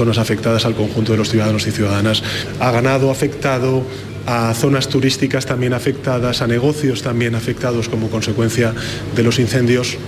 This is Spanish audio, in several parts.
zonas afectadas al conjunto de los ciudadanos y ciudadanas, a ganado afectado, a zonas turísticas también afectadas, a negocios también afectados como consecuencia de los incendios.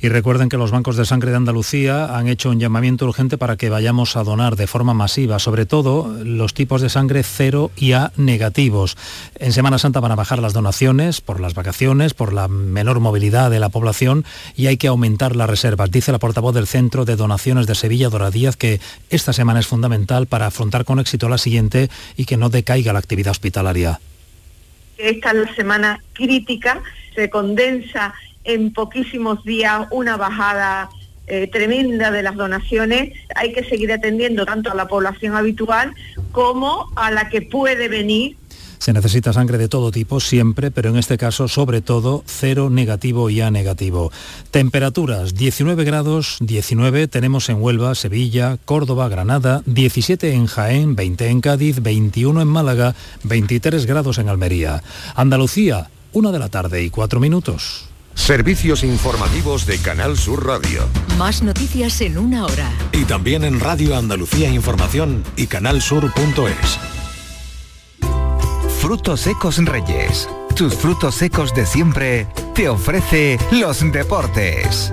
Y recuerden que los bancos de sangre de Andalucía han hecho un llamamiento urgente para que vayamos a donar de forma masiva, sobre todo los tipos de sangre cero y A negativos. En Semana Santa van a bajar las donaciones por las vacaciones, por la menor movilidad de la población y hay que aumentar las reservas. Dice la portavoz del Centro de Donaciones de Sevilla, Dora Díaz, que esta semana es fundamental para afrontar con éxito la siguiente y que no decaiga la actividad hospitalaria. Esta es la semana crítica, se condensa en poquísimos días una bajada eh, tremenda de las donaciones. Hay que seguir atendiendo tanto a la población habitual como a la que puede venir se necesita sangre de todo tipo siempre, pero en este caso sobre todo cero negativo y A negativo. Temperaturas 19 grados, 19 tenemos en Huelva, Sevilla, Córdoba, Granada, 17 en Jaén, 20 en Cádiz, 21 en Málaga, 23 grados en Almería. Andalucía, una de la tarde y cuatro minutos. Servicios informativos de Canal Sur Radio. Más noticias en una hora. Y también en Radio Andalucía Información y canalsur.es. Frutos secos Reyes. Tus frutos secos de siempre te ofrece los deportes.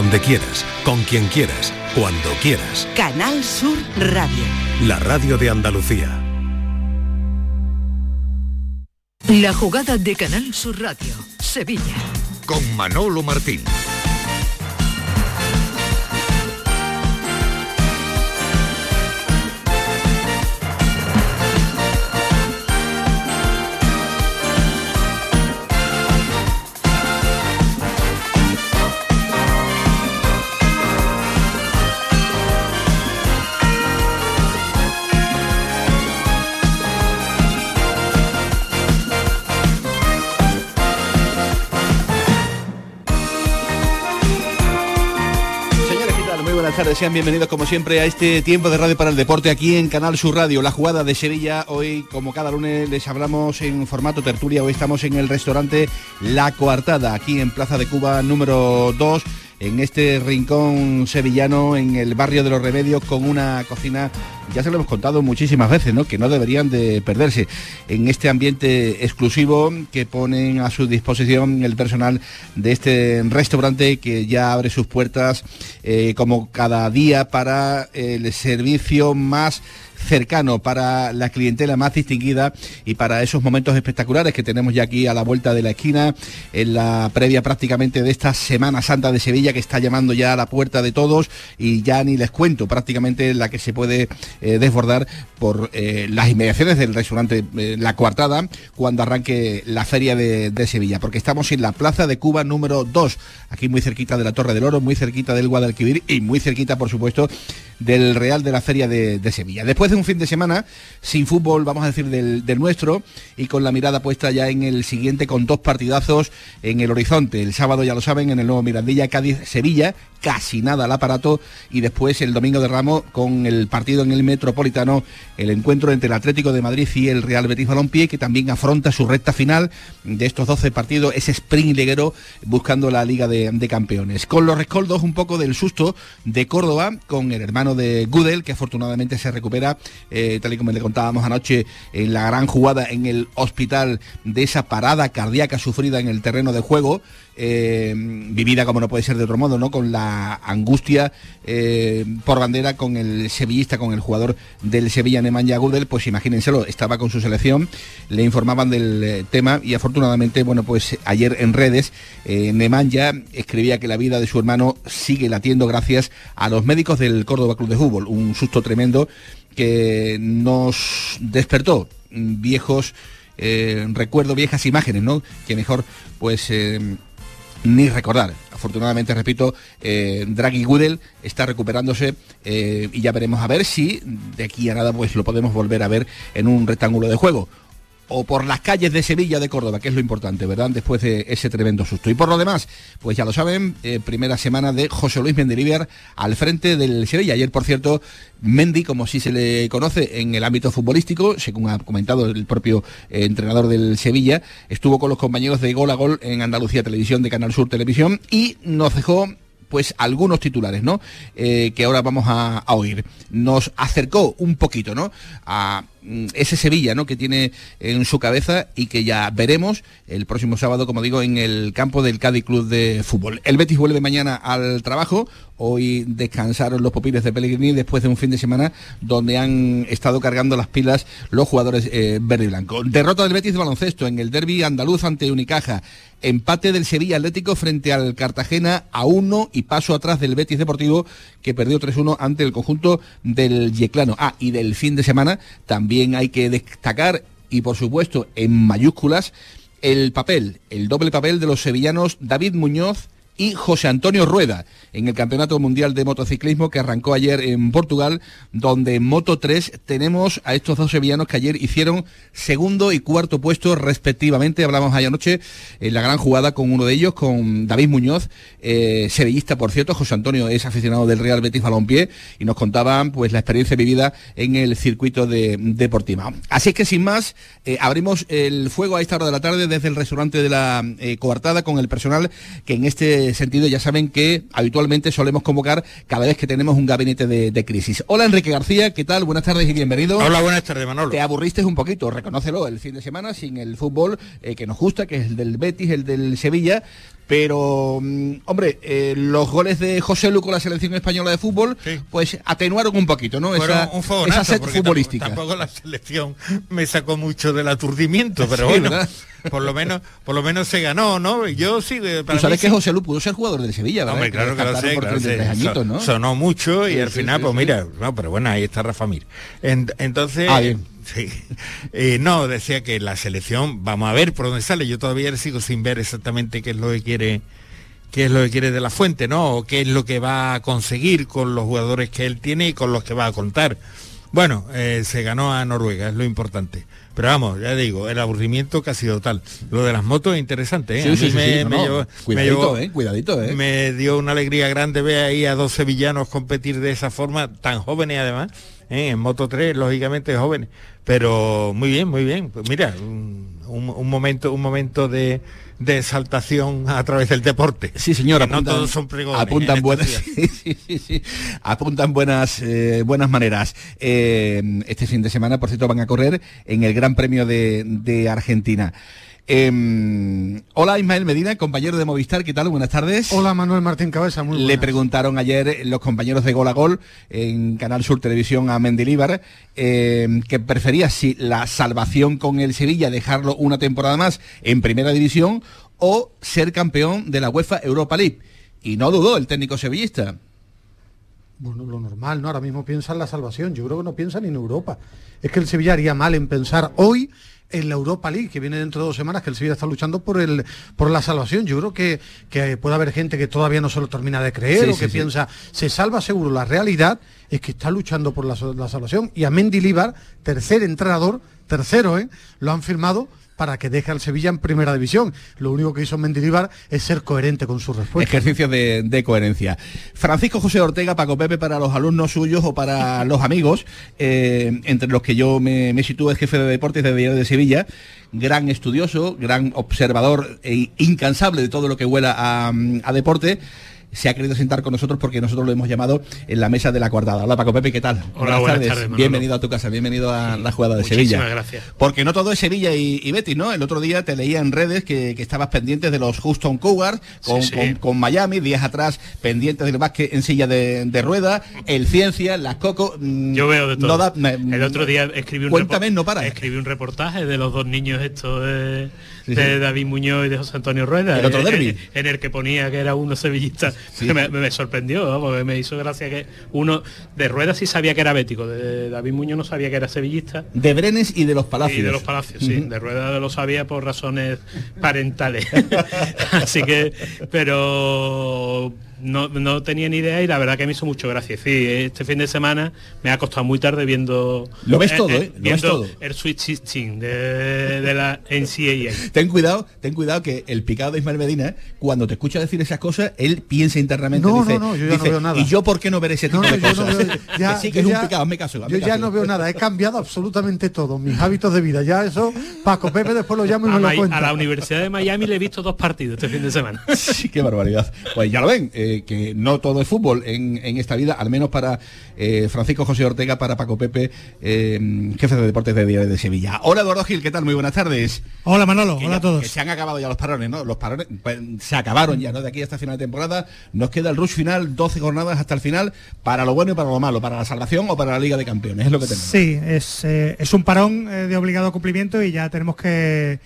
Donde quieras, con quien quieras, cuando quieras. Canal Sur Radio la radio de Andalucía. La jugada de Canal Sur Radio, Sevilla. Con Manolo Martín. Sean bienvenidos como siempre a este tiempo de radio para el deporte aquí en Canal Sur Radio, la jugada de Sevilla. Hoy, como cada lunes, les hablamos en formato tertulia. Hoy estamos en el restaurante La Coartada, aquí en Plaza de Cuba número 2 en este rincón sevillano, en el barrio de los Remedios, con una cocina, ya se lo hemos contado muchísimas veces, ¿no? que no deberían de perderse, en este ambiente exclusivo que ponen a su disposición el personal de este restaurante que ya abre sus puertas eh, como cada día para el servicio más cercano para la clientela más distinguida y para esos momentos espectaculares que tenemos ya aquí a la vuelta de la esquina, en la previa prácticamente de esta Semana Santa de Sevilla que está llamando ya a la puerta de todos y ya ni les cuento prácticamente la que se puede eh, desbordar por eh, las inmediaciones del restaurante eh, La Coartada cuando arranque la feria de, Sevilla, porque estamos en la Plaza de Cuba número 2, aquí muy cerquita de la Torre del Oro, muy cerquita del Guadalquivir y muy cerquita, por supuesto, del Real de la Feria de, de Sevilla. Después de un fin de semana sin fútbol, vamos a decir, del, nuestro y con la mirada puesta ya en el siguiente con dos partidazos en el horizonte. El sábado, ya lo saben, en el nuevo Mirandilla Cádiz-Sevilla, casi nada al aparato y después el domingo de Ramos con el partido en el Metropolitano, el encuentro entre el Atlético de Madrid y el Real Betis Balompié que también afronta su recta final de estos 12 partidos, ese sprint liguero buscando la Liga de, Campeones. Con los rescoldos un poco del susto de Córdoba con el hermano de Gudel que afortunadamente se recupera, eh, tal y como le contábamos anoche en la gran jugada en el hospital de esa parada cardíaca sufrida en el terreno de juego. Eh, vivida como no puede ser de otro modo, ¿no? Con la angustia eh, por bandera con el sevillista, con el jugador del Sevilla, Nemanja Gudel, pues imagínenselo, estaba con su selección, le informaban del eh, tema y afortunadamente, bueno, pues ayer en redes, Nemanja escribía que la vida de su hermano sigue latiendo gracias a los médicos del Córdoba Club de Fútbol, un susto tremendo que nos despertó viejos recuerdo viejas imágenes, ¿no? Que mejor pues ni recordar. Afortunadamente, repito, eh, Draghi Gudel está recuperándose eh, y ya veremos a ver si de aquí a nada pues lo podemos volver a ver en un rectángulo de juego o por las calles de Sevilla de Córdoba, que es lo importante, ¿verdad? Después de ese tremendo susto. Y por lo demás, pues ya lo saben, eh, primera semana de José Luis Mendilibar al frente del Sevilla. Ayer, por cierto, Mendy, como sí se le conoce en el ámbito futbolístico, según ha comentado el propio eh, entrenador del Sevilla, estuvo con los compañeros de Gol a Gol en Andalucía Televisión, de Canal Sur Televisión, y nos dejó pues algunos titulares, ¿no? Eh, que ahora vamos a, oír. Nos acercó un poquito, ¿no? A ese Sevilla, ¿no? Que tiene en su cabeza y que ya veremos el próximo sábado, como digo, en el campo del Cádiz Club de Fútbol. El Betis vuelve mañana al trabajo. Hoy descansaron los popiles de Pellegrini después de un fin de semana donde han estado cargando las pilas los jugadores eh, verde y blanco. Derrota del Betis de baloncesto en el derby andaluz ante Unicaja. Empate del Sevilla Atlético frente al Cartagena a uno y paso atrás del Betis Deportivo que perdió 3-1 ante el conjunto del Yeclano. Ah, y del fin de semana también hay que destacar y por supuesto en mayúsculas el papel, el doble papel de los sevillanos David Muñoz y José Antonio Rueda en el Campeonato Mundial de Motociclismo que arrancó ayer en Portugal, donde en Moto 3 tenemos a estos dos sevillanos que ayer hicieron segundo y cuarto puesto respectivamente. Hablamos ayer anoche en la gran jugada con uno de ellos, con David Muñoz, eh, sevillista por cierto, José Antonio es aficionado del Real Betis Balompié y nos contaban pues la experiencia vivida en el circuito de Deportiva. Así que sin más, eh, abrimos el fuego a esta hora de la tarde desde el restaurante de la eh, coartada con el personal que en este sentido ya saben que habitualmente solemos convocar cada vez que tenemos un gabinete de, crisis. Hola Enrique García, ¿qué tal? Buenas tardes y bienvenido. Hola, buenas tardes Manolo. Te aburriste un poquito, reconócelo, el fin de semana sin el fútbol eh, que nos gusta, que es el del Betis, el del Sevilla, pero, mm, hombre, eh, los goles de José Lu con la selección española de fútbol, pues atenuaron un poquito, ¿no? esa, un esa futbolística. Tampoco, la selección me sacó mucho del aturdimiento, pero bueno. Por lo menos, por lo menos se ganó, ¿no? Yo sí. Tú sabes que José Lu pudo ser jugador de Sevilla, ¿verdad? Hombre, claro que, lo sé, claro Sonó mucho y al final, pues mira, no, pero bueno, ahí está Rafa Mir. entonces. Ah, bien Sí. Eh, no, decía que la selección, vamos a ver por dónde sale. Yo todavía sigo sin ver exactamente qué es lo que quiere qué es lo que quiere de la fuente, ¿no? O qué es lo que va a conseguir con los jugadores que él tiene y con los que va a contar. Bueno, eh, se ganó a Noruega, es lo importante. Pero vamos, ya digo, el aburrimiento que ha sido tal. Lo de las motos es interesante, ¿eh? Sí, me, cuidadito, eh, cuidadito, ¿eh? Me dio una alegría grande ver ahí a dos sevillanos competir de esa forma, tan jóvenes además, ¿eh? en Moto 3, lógicamente jóvenes. Pero muy bien, muy bien. Pues mira, un, momento, un momento de, de exaltación a través del deporte. Sí, señora. no todos son pregones. Apuntan buenas, sí, apuntan buenas, eh, buenas maneras. Eh, este fin de semana, por cierto, van a correr en el Gran Premio de, de Argentina. Em, hola Ismael Medina, compañero de Movistar, ¿qué tal? Buenas tardes. Hola Manuel Martín Cabeza, muy buenas. Le preguntaron ayer los compañeros de Gol a Gol en Canal Sur Televisión a Mendilíbar em, que prefería si la salvación con el Sevilla, dejarlo una temporada más en Primera División o ser campeón de la UEFA Europa League. Y no dudó el técnico sevillista. Bueno, lo normal, ¿no? Ahora mismo piensa en la salvación. Yo creo que no piensa ni en Europa. Es que el Sevilla haría mal en pensar hoy en la Europa League, que viene dentro de dos semanas, que el Sevilla está luchando por el por la salvación. Yo creo que, que puede haber gente que todavía no se lo termina de creer o que piensa, se salva seguro. La realidad es que está luchando por la, salvación. Y a Mendy Libar, tercer entrenador, tercero, ¿eh? lo han firmado para que deje al Sevilla en primera división. Lo único que hizo Mendilibar es ser coherente con su respuesta. Ejercicio de, coherencia. Francisco José Ortega, Paco Pepe, para los alumnos suyos o para los amigos, eh, entre los que yo me, sitúo, es jefe de deportes de Diario de Sevilla, gran estudioso, gran observador e incansable de todo lo que huela a deporte se ha querido sentar con nosotros porque nosotros lo hemos llamado en la mesa de la cuartada. Hola Paco Pepe, ¿qué tal? Hola, buenas, tardes. bienvenido a tu casa, bienvenido a la jugada de Sevilla. Muchísimas gracias. Porque no todo es Sevilla y, Betis, ¿no? El otro día te leía en redes que, estabas pendientes de los Houston Cougars con, Miami, días atrás pendientes del básquet en silla de, rueda, el Ciencia, las Coco. Mm, Yo veo de todo. el otro día escribí un, cuéntame, no para. escribí un reportaje de los dos niños estos de, David Muñoz y de José Antonio Rueda. El otro derby. En, el que ponía que era uno sevillista. me sorprendió, porque me hizo gracia que uno de Rueda sí sabía que era bético, de David Muñoz no sabía que era sevillista. De Brenes y de los Palacios. Y de los Palacios, sí. De Rueda lo sabía por razones parentales. Así que, pero no, no, tenía ni idea y la verdad que me hizo mucho gracia. Sí, este fin de semana me ha costado muy tarde viendo... Lo ves eh, todo, ¿eh? ¿eh? todo. el Switch System de, de, la NCAA. Ten cuidado, ten cuidado que el picado de Ismael Medina, cuando te escucha decir esas cosas, él piensa internamente, no, dice, no, no, yo ya no veo nada. ¿y yo por qué no ver ese tipo de cosas? ya, sí que es un picado, me caso. Yo ya no veo nada, he cambiado absolutamente todo, mis hábitos de vida. Ya eso, Paco Pepe después lo llamo y me lo cuenta. A la Universidad de Miami le he visto dos partidos este fin de semana. sí, qué barbaridad. Pues ya lo ven, eh, que no todo de fútbol en, esta vida, al menos para eh, Francisco José Ortega, para Paco Pepe, eh, jefe de deportes de Diario de Sevilla. Hola Eduardo Gil, ¿qué tal? Muy buenas tardes. Hola Manolo, hola a todos. se han acabado ya los parones, ¿no? Los parones pues, se acabaron ya, ¿no? De aquí hasta final de temporada. Nos queda el rush final, 12 jornadas hasta el final, para lo bueno y para lo malo, para la salvación o para la Liga de Campeones, es lo que tenemos. Sí, es, eh, es un parón de obligado cumplimiento y ya tenemos que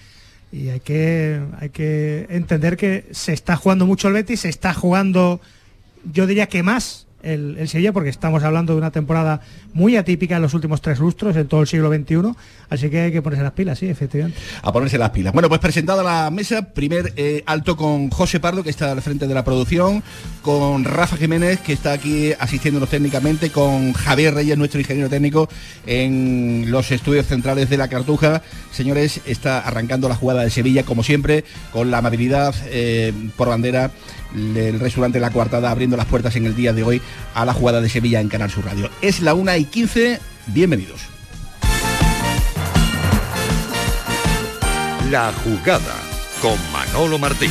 y hay que, hay que entender que se está jugando mucho el Betis, se está jugando yo diría que más el, el, Sevilla, porque estamos hablando de una temporada muy atípica en los últimos tres lustros, en todo el siglo XXI, así que hay que ponerse las pilas, sí, efectivamente. A ponerse las pilas. Bueno, pues presentada la mesa, primer eh, alto con José Pardo, que está al frente de la producción, con Rafa Jiménez, que está aquí asistiéndonos técnicamente, con Javier Reyes, nuestro ingeniero técnico, en los estudios centrales de la Cartuja. Señores, está arrancando la jugada de Sevilla, como siempre, con la amabilidad eh, por bandera el restaurante La Coartada abriendo las puertas en el día de hoy a la jugada de Sevilla en Canal Sur Radio. Es la 1 y 15, bienvenidos. La jugada con Manolo Martín.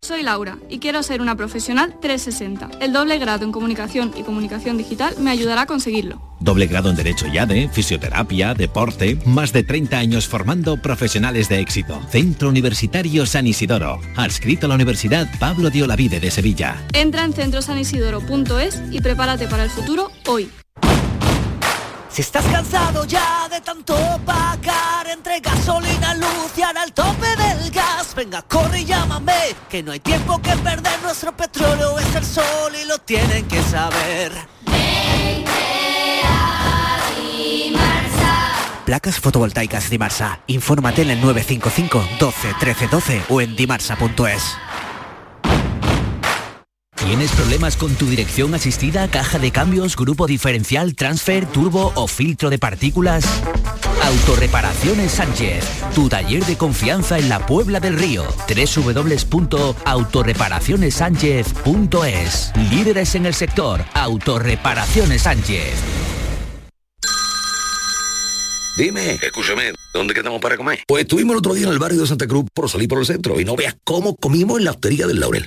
Soy Laura y quiero ser una profesional 360. El doble grado en comunicación y comunicación digital me ayudará a conseguirlo. Doble grado en Derecho YADE, Fisioterapia, Deporte, más de 30 años formando profesionales de éxito. Centro Universitario San Isidoro, adscrito a la Universidad Pablo de Olavide de Sevilla. Entra en centrosanisidoro.es y prepárate para el futuro hoy. Si estás cansado ya de tanto pagar entre gasolina, luz y al tope del gas, venga, corre y llámame, que no hay tiempo que perder, nuestro petróleo es el sol y lo tienen que saber. Placas fotovoltaicas Dimarsa. Infórmate en el 955 12 13 12 o en dimarsa.es. ¿Tienes problemas con tu dirección asistida, caja de cambios, grupo diferencial, transfer, turbo o filtro de partículas? Autorreparaciones Sánchez, tu taller de confianza en la Puebla del Río. www.autorreparacionessánchez.es. Líderes en el sector, Autorreparaciones Sánchez. Dime, escúchame, ¿dónde quedamos para comer? Pues estuvimos el otro día en el barrio de Santa Cruz por salir por el centro y no veas cómo comimos en la hostería del Laurel.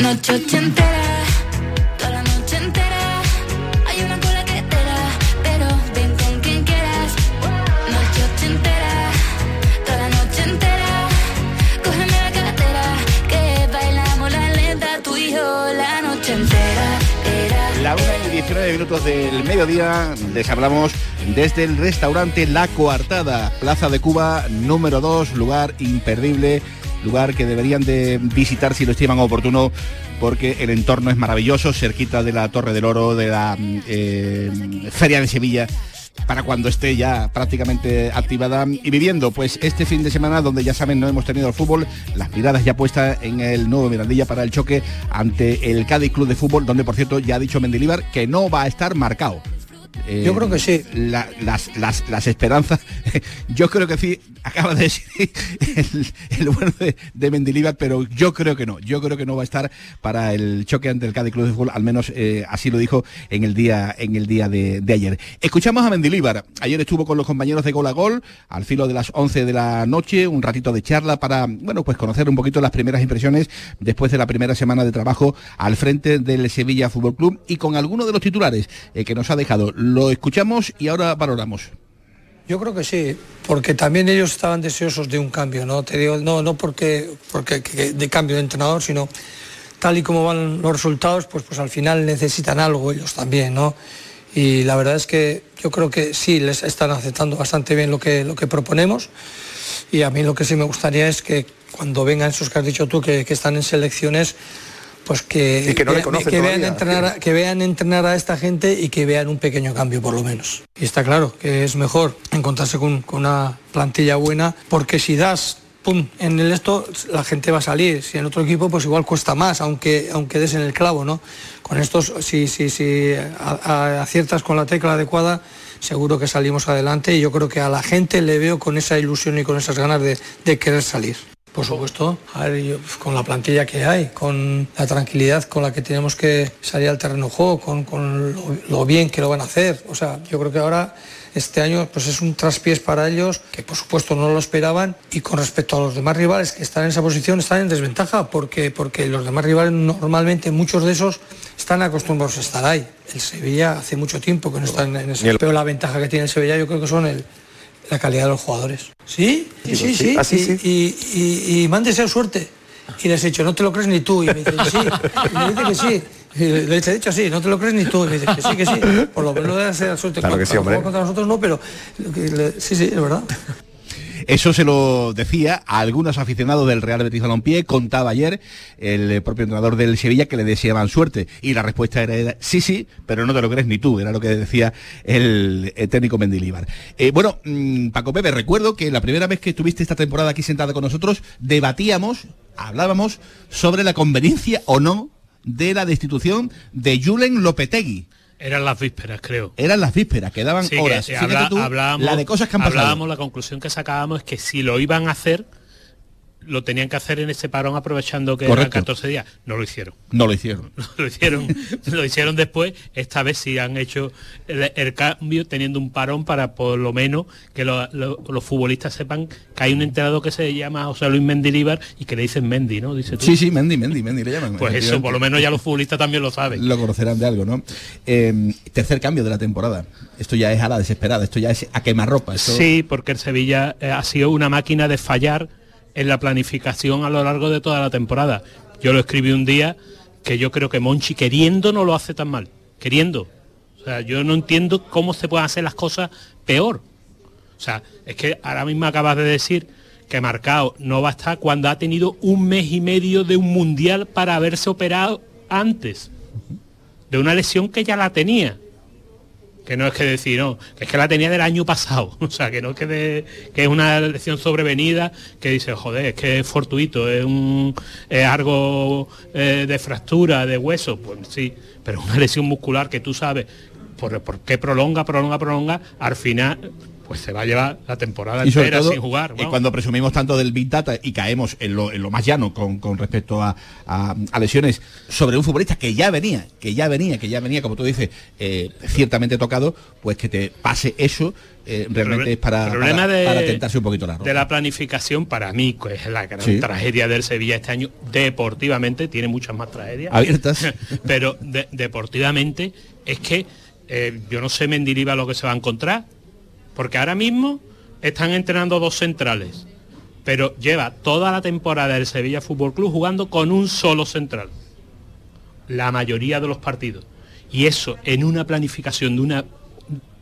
Noche ochentera, toda la noche entera. Hay una cola que te da, pero ven con quien quieras. Noche ochentera, toda la noche entera. Cógeme la cartera, que bailamos la lenta, tú y yo la noche entera. Era, La 1 y 19 minutos del mediodía les hablamos desde el restaurante La Coartada, Plaza de Cuba número 2, lugar imperdible, lugar que deberían de visitar si lo estiman oportuno porque el entorno es maravilloso, cerquita de la Torre del Oro, de la eh, Feria de Sevilla para cuando esté ya prácticamente activada. Y viviendo pues este fin de semana donde ya saben no hemos tenido el fútbol las miradas ya puestas en el nuevo Mirandilla para el choque ante el Cádiz Club de Fútbol donde por cierto ya ha dicho Mendilibar que no va a estar marcado Eh, Yo creo que sí. la- las, las, las esperanzas, yo creo que sí, acaba de decir el, el bueno de, de Mendilibar, pero yo creo que no, yo creo que no va a estar para el choque ante el Cádiz Club de Fútbol, al menos eh, así lo dijo en el día, en el día de, de ayer. Escuchamos a Mendilibar, ayer estuvo con los compañeros de Gol a Gol, al filo de las 11 de la noche, un ratito de charla para, bueno, pues conocer un poquito las primeras impresiones después de la primera semana de trabajo al frente del Sevilla Fútbol Club y con algunos de los titulares eh, que nos ha dejado. Lo escuchamos y ahora valoramos. Yo creo que sí, porque también ellos estaban deseosos de un cambio, no te digo, no, no porque, porque que- de cambio de entrenador, sino tal y como van los resultados, pues, pues al final necesitan algo ellos también, ¿no? Y la verdad es que yo creo que sí les están aceptando bastante bien lo que, lo que proponemos. Y a mí lo que sí me gustaría es que cuando vengan esos que has dicho tú, que, que están en selecciones, pues que, que no vean- entrenar, a- que vean entrenar a esta gente y que vean un pequeño cambio por lo menos. Y está claro que es mejor encontrarse con, con una plantilla buena, porque si das pum, en el esto la gente va a salir. Si en otro equipo pues igual cuesta más, aunque, aunque des en el clavo, ¿no? Con estos, si, si, si aciertas con la tecla adecuada, seguro que salimos adelante y yo creo que a la gente le veo con esa ilusión y con esas ganas de, de querer salir. Por supuesto, a ver, yo, pues, con la plantilla que hay, con la tranquilidad con la que tenemos que salir al terreno de juego, con, con lo, lo bien que lo van a hacer. O sea, yo creo que ahora este año pues es un traspiés para ellos, que por supuesto no lo esperaban, y con respecto a los demás rivales que están en esa posición, están en desventaja, porque, porque los demás rivales normalmente, muchos de esos, están acostumbrados a estar ahí. El Sevilla hace mucho tiempo que no están en ese. Pero la ventaja que tiene el Sevilla yo creo que son el, la calidad de los jugadores. ¿Sí? Sí, sí, sí. Ah, sí, y, sí. y, y, y me han deseado suerte. Y les he dicho, no te lo crees ni tú. Y me dicen, sí. Y me dice que sí. Y les he dicho así, no te lo crees ni tú. Y me dice que sí, que sí. Por lo menos ser suerte. Claro que sí, hombre. contra nosotros no, pero le- sí, sí, es verdad. Eso se lo decía a algunos aficionados del Real Betis Balompié, contaba ayer el eh, propio entrenador del Sevilla que le deseaban suerte y la respuesta era, sí, sí, pero no te lo crees ni tú, era lo que decía el, eh, técnico Mendilíbar. Eh, bueno, mm, Paco Pepe, recuerdo que la primera vez que estuviste esta temporada aquí sentada con nosotros, debatíamos, hablábamos sobre la conveniencia o no de la destitución de Julen Lopetegui. Eran las vísperas, creo. Eran las vísperas, quedaban Sí, que, horas. habla- tú hablábamos, la de cosas que han pasado. hablábamos, la conclusión que sacábamos es que si lo iban a hacer, lo tenían que hacer en ese parón aprovechando que Correcto. eran 14 días. No lo hicieron. No lo hicieron. lo hicieron lo hicieron después esta vez sí han hecho el, el cambio teniendo un parón para por lo menos que lo- lo- los futbolistas sepan que hay un entrenador que se llama José Luis Mendilíbar y que le dicen Mendy no dice tú Sí, sí, Mendy, Mendy, Mendy le llaman. pues eso por lo menos ya los futbolistas también lo saben Lo conocerán de algo, ¿no? Eh, tercer cambio de la temporada. Esto ya es a la desesperada, esto ya es a quemarropa. Esto... Sí, porque el Sevilla eh, ha sido una máquina de fallar en la planificación a lo largo de toda la temporada. Yo lo escribí un día que yo creo que Monchi queriendo no lo hace tan mal. Queriendo. O sea, yo no entiendo cómo se pueden hacer las cosas peor. O sea, es que ahora mismo acabas de decir que Marcao no va a estar cuando ha tenido un mes y medio de un mundial para haberse operado antes. De una lesión que ya la tenía que no es que decir, no, que es que la tenía del año pasado, o sea, que no es que, es una lesión sobrevenida, que dice, joder, es que es fortuito, es, un, es algo eh, de fractura, de hueso, pues sí, pero una lesión muscular que tú sabes, por, por qué prolonga, prolonga, prolonga, al final, pues se va a llevar la temporada y entera todo sin jugar. eh, vamos. cuando presumimos tanto del Big Data y caemos en lo, en lo más llano con, con respecto a, a- a lesiones sobre un futbolista que ya venía, que ya venía, que ya venía, como tú dices, eh, ciertamente tocado, pues que te pase eso eh, realmente es para, problema para, de, para tentarse un poquito la ropa. de la planificación para mí, que es la gran Sí. tragedia del Sevilla este año, deportivamente, tiene muchas más tragedias. Abiertas. Pero de- deportivamente es que eh, yo no sé Mendilibar lo que se va a encontrar, porque ahora mismo están entrenando dos centrales, pero lleva toda la temporada del Sevilla Fútbol Club jugando con un solo central. La mayoría de los partidos. Y eso en una planificación de una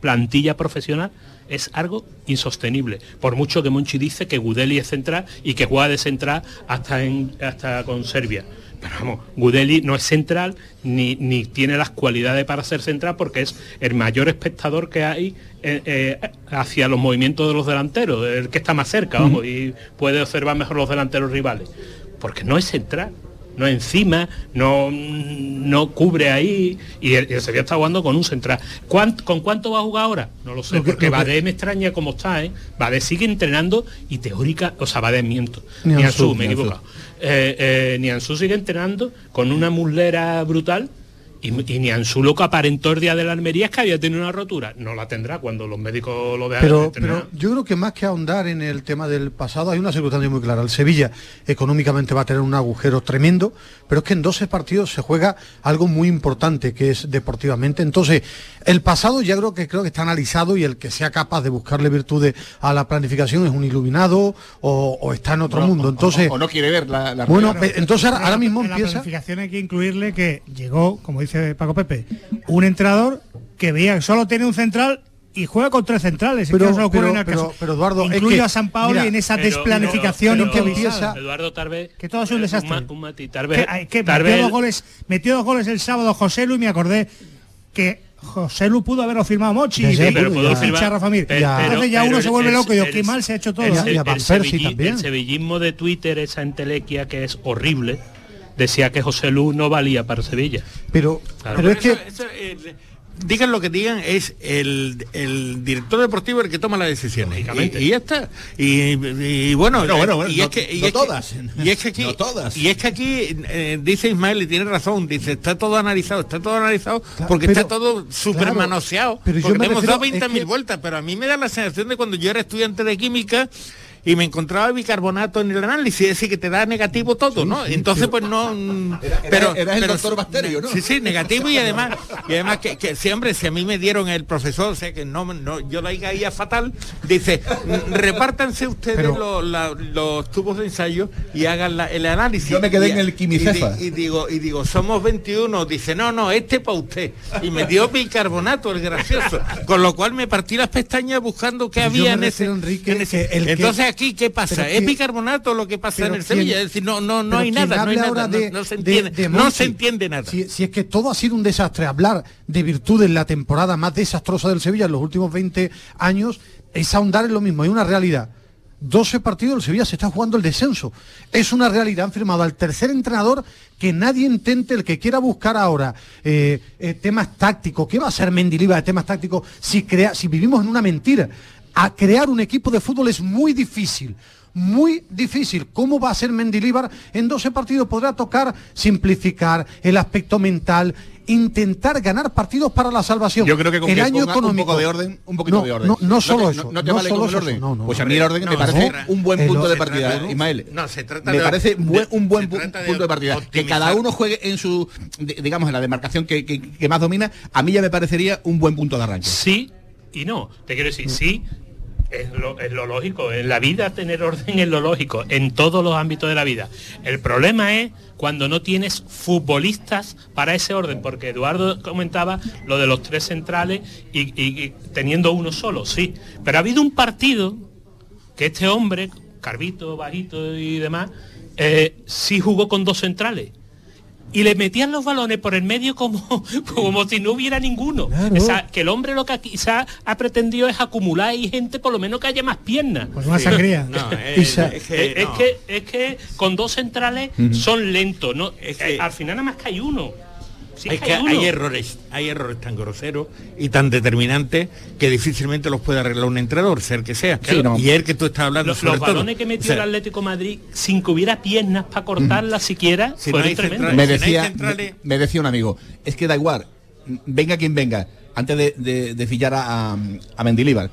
plantilla profesional es algo insostenible. Por mucho que Monchi dice que Gudeli es central y que juega de central hasta, hasta con Serbia. Pero vamos, Gudeli no es central ni, ni tiene las cualidades para ser central porque es el mayor espectador que hay eh, eh, hacia los movimientos de los delanteros, el que está más cerca, vamos, y puede observar mejor los delanteros rivales. Porque no es central no encima, no, no cubre ahí y el, el Sevilla está jugando con un central. ¿Cuánto- ¿Con cuánto va a jugar ahora? No lo sé, porque que- Badé me extraña cómo está, ¿eh? Badé sigue entrenando y teórica, o sea, Badé miento, Nianzú, Nianzú, me he equivocado. Eh, eh, Nianzú sigue entrenando con una muslera brutal y, y Nianzú lo que aparentó el día de la Almería es que había tenido una rotura. No la tendrá cuando los médicos lo vean Pero, yo creo que más que ahondar en el tema del pasado, hay una circunstancia muy clara. El Sevilla económicamente va a tener un agujero tremendo, pero es que en 12 partidos se juega algo muy importante, que es deportivamente. Entonces, el pasado ya creo que creo que está analizado y el que sea capaz de buscarle virtudes a la planificación es un iluminado o, o está en otro No, mundo. o- Entonces, o, o no quiere ver la, la bueno, ve- entonces ahora, ahora mismo en la empieza. planificación hay que incluirle que llegó, como dice Paco Pepe, un entrenador que veía que solo tiene un central y juega con tres centrales. Es Pero- que no se le ocurre pero- en el pero- caso. pero, Eduardo, es Incluyo que, a San Paolo mira, en esa Pero- desplanificación pero- pero- improvisada. Eduardo Tarbe Que todo es un desastre. Un, un matiz, Tarbe- Que, que Tarbe- metió, dos goles, metió dos goles el sábado José Lu y me acordé que José Lu pudo haberlo firmado Mochi Ya y, sé, y- pero pudo fichar a Rafa Mir. Pero- Entonces ya uno el- se vuelve el- loco y el- qué mal se ha hecho todo. El, Ya, y a el el sevillismo de Twitter, esa entelequia que es horrible, decía que José Lu no valía para Sevilla. Pero, Claro. pero es que Eso- eso, eh, digan lo que digan, es el, el director deportivo el que toma las decisiones. Y, y ya está. Y, y bueno, Bueno, bueno, bueno, y no- es que, y no es que- todas. y es que aquí, No todas. Y es que aquí eh, dice Ismael y tiene razón, dice, está todo analizado, está todo analizado porque pero- está todo súper claro, manoseado. pero yo porque me hemos refiero- dado 20.000 es que- vueltas, pero a mí me da la sensación de cuando yo era estudiante de química y me encontraba bicarbonato en el análisis, es decir, que te da negativo todo, ¿no? Entonces, pues no... mm, pero, eras el pero- doctor Bacterio, ¿no? Sí, sí, negativo y además, y además que, hombre, si a mí me dieron el profesor, o sea que no, no yo la caía fatal, dice, "Mm, repártanse ustedes Pero- los, la- los tubos de ensayo y hagan la- el análisis. Yo me quedé Y- en el quimicefa. Y, di- y digo, y digo, somos 21, dice, no, no, este para usted. Y me dio bicarbonato, el gracioso. Con lo cual me partí las pestañas buscando qué había en ese. Enrique, en ese- el Entonces aquí, ¿qué pasa? ¿Es bicarbonato lo que pasa en el Sevilla? Es decir, no, no, no hay nada, no hay nada, no- de- no, se de- entiende, de no Monchi, se entiende nada. Si, si es que todo ha sido un desastre, hablar de virtudes en la temporada más desastrosa del Sevilla en los últimos 20 años es ahondar en lo mismo, hay una realidad. 12 partidos el Sevilla se está jugando el descenso. Es una realidad. Han firmado al tercer entrenador que nadie intente, el que quiera buscar ahora eh, eh, temas tácticos. ¿Qué va a ser Mendilibar de temas tácticos si, crea, si vivimos en una mentira? A crear un equipo de fútbol es muy difícil muy difícil. ¿Cómo va a ser Mendilíbar? En 12 partidos podrá tocar simplificar el aspecto mental, intentar ganar partidos para la salvación. Yo creo que con el que año económico. un poco de orden, un poquito no, de orden. No, no solo te- eso. No, no te no vale solo con el eso, orden. no, no, pues a no. mí el orden No, me parece no. un buen punto de partida, no, Ismael. no, se trata me parece de- un buen de punto de partida. Que cada uno juegue en su, di- digamos, en la demarcación que, que- que más domina, a mí ya me parecería un buen punto de arranque. Sí y no. Te quiero decir, sí, es lo, es lo lógico. En la vida tener orden es lo lógico, en todos los ámbitos de la vida. El problema es cuando no tienes futbolistas para ese orden, porque Eduardo comentaba lo de los tres centrales y, teniendo uno solo, sí. Pero ha habido un partido que este hombre, Carvito, Bajito y demás, eh, sí jugó con dos centrales. Y le metían los balones por el medio como, como si no hubiera ninguno. O sea, que el hombre lo que quizá ha pretendido es acumular ahí gente, por lo menos que haya más piernas. Pues más sangría. No, eh, es que, Es, no. que, es que con dos centrales son lentos, ¿no? Es que- Eh, al final nada más que hay uno. Sí es que que hay uno. hay errores, hay errores tan groseros y tan determinantes que difícilmente los puede arreglar un entrenador, el que sea. Sí, no. Y el que tú estás hablando Los, sobre los todo. balones que metió O sea, el Atlético Madrid sin que hubiera piernas para cortarlas siquiera Si fueron hay tremendos. me si no hay decía, centrales- me, me decía un amigo, es que da igual, venga quien venga, antes de, de, de fillar a, a, a Mendilibar,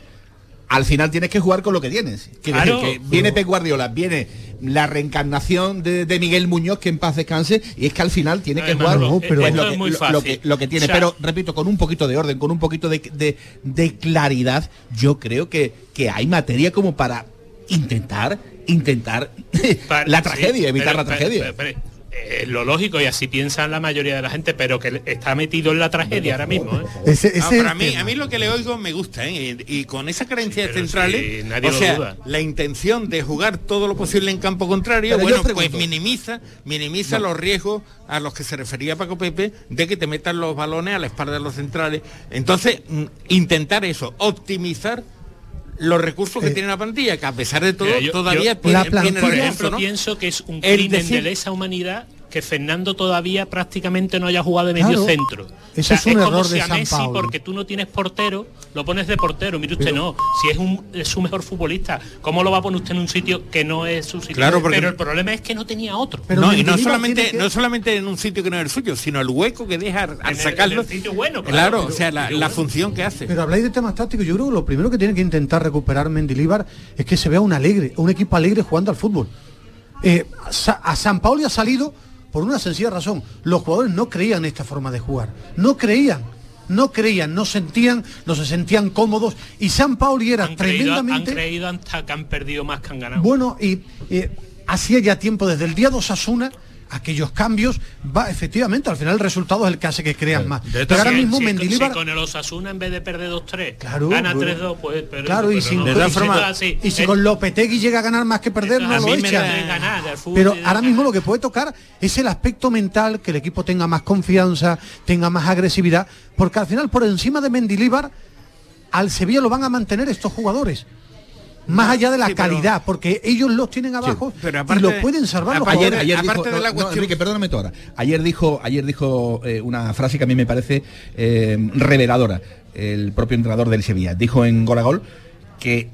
al final tienes que jugar con lo que tienes. Claro. decir que viene Pep Guardiola, viene la reencarnación de, de Miguel Muñoz, que en paz descanse, y es que al final tiene que Además, jugar no, lo, que, muy lo- fácil. lo que, lo que tiene. O sea- Pero, repito, con un poquito de orden, con un poquito de, de- de claridad, yo creo que, que hay materia como para intentar, intentar la Sí, tragedia, evitar pero- la tragedia. pero- pero, eh, lo lógico y así piensan la mayoría de la gente, pero que está metido en la tragedia ahora mismo. ¿eh? Ese, No, ese pero es a el mí, tema. a mí lo que le oigo me gusta, ¿eh? y, y con esa carencia de Pero centrales, sí, nadie o lo sea, duda. la intención de jugar todo lo posible en campo contrario, Pero bueno, pues minimiza, minimiza los riesgos a los que se refería Paco Pepe de que te metan los balones a la espalda de los centrales. Entonces, mm, intentar eso, optimizar los recursos que Eh, tiene la plantilla, que a pesar de todo yo- todavía yo- tiene, La tiene plantilla- Por ejemplo, ¿no? pienso que es un El crimen decir- de lesa humanidad que Fernando todavía prácticamente no haya jugado de medio Claro. centro. Ese es un como error si de a San Messi, Paolo. porque tú no tienes portero, lo pones de portero. Mire usted, no. Si es, un, es su mejor futbolista, ¿cómo lo va a poner usted en un sitio que no es su sitio? Claro, porque- Pero el problema es que no tenía otro. Pero no, y no Mendilibar solamente, que- no solamente en un sitio que no es el suyo, sino el hueco que deja al En el- sacarlo. en el sitio bueno, claro, claro, o sea, la, función que hace. Pero habláis de temas tácticos, yo creo que lo primero que tiene que intentar recuperar Mendilíbar es que se vea un alegre, un equipo alegre jugando al fútbol. Eh, a San Pauli ha salido por una sencilla razón. Los jugadores no creían en esta forma de jugar. No creían. No creían, no sentían, no se sentían cómodos. Y San Pauli era han, creído, han tremendamente creído hasta que han perdido más que han ganado. bueno y eh, hacía ya tiempo desde el día 2 Asuna aquellos cambios va efectivamente al final el resultado es el que hace que creas más pero ahora Si- mismo si- Mendilibar si con el Osasuna en vez de perder 2-3 Claro, gana bueno. 3-2 pues pero, Claro, y pero sin- no, de es así. y si El- con Lopetegui llega a ganar más que perder, no lo ganar, fútbol Pero ahora ganar. mismo lo que puede tocar es el aspecto mental, que el equipo tenga más confianza, tenga más agresividad, porque al final por encima de Mendilíbar, al Sevilla lo van a mantener estos jugadores. Más allá de la sí, pero- calidad, porque ellos los tienen abajo pero y aparte- lo pueden salvar los Ayer, dijo, aparte de la no, no, cuestión- Enrique, perdóname tú ahora. Ayer dijo, ayer dijo eh, una frase que a mí me parece eh, reveladora. El propio entrenador del Sevilla dijo en Gol a Gol que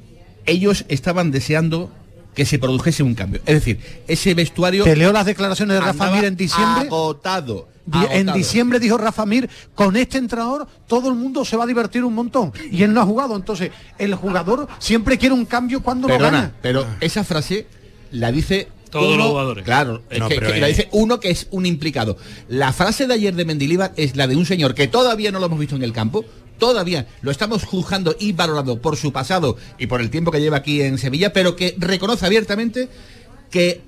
ellos estaban deseando que se produjese un cambio. Es decir, ese vestuario Te leo las declaraciones de Rafa Mir en diciembre. agotado. Di- En diciembre dijo Rafa Mir, con este entrenador todo el mundo se va a divertir un montón. Y él no ha jugado. Entonces, el jugador siempre quiere un cambio cuando Perdona, gana. pero esa frase la dice Todos uno- los jugadores. Claro, es No, que, pero que la es- dice uno que es un implicado. La frase de ayer de Mendilibar es la de un señor que todavía no lo hemos visto en el campo, todavía lo estamos juzgando y valorando por su pasado y por el tiempo que lleva aquí en Sevilla, pero que reconoce abiertamente que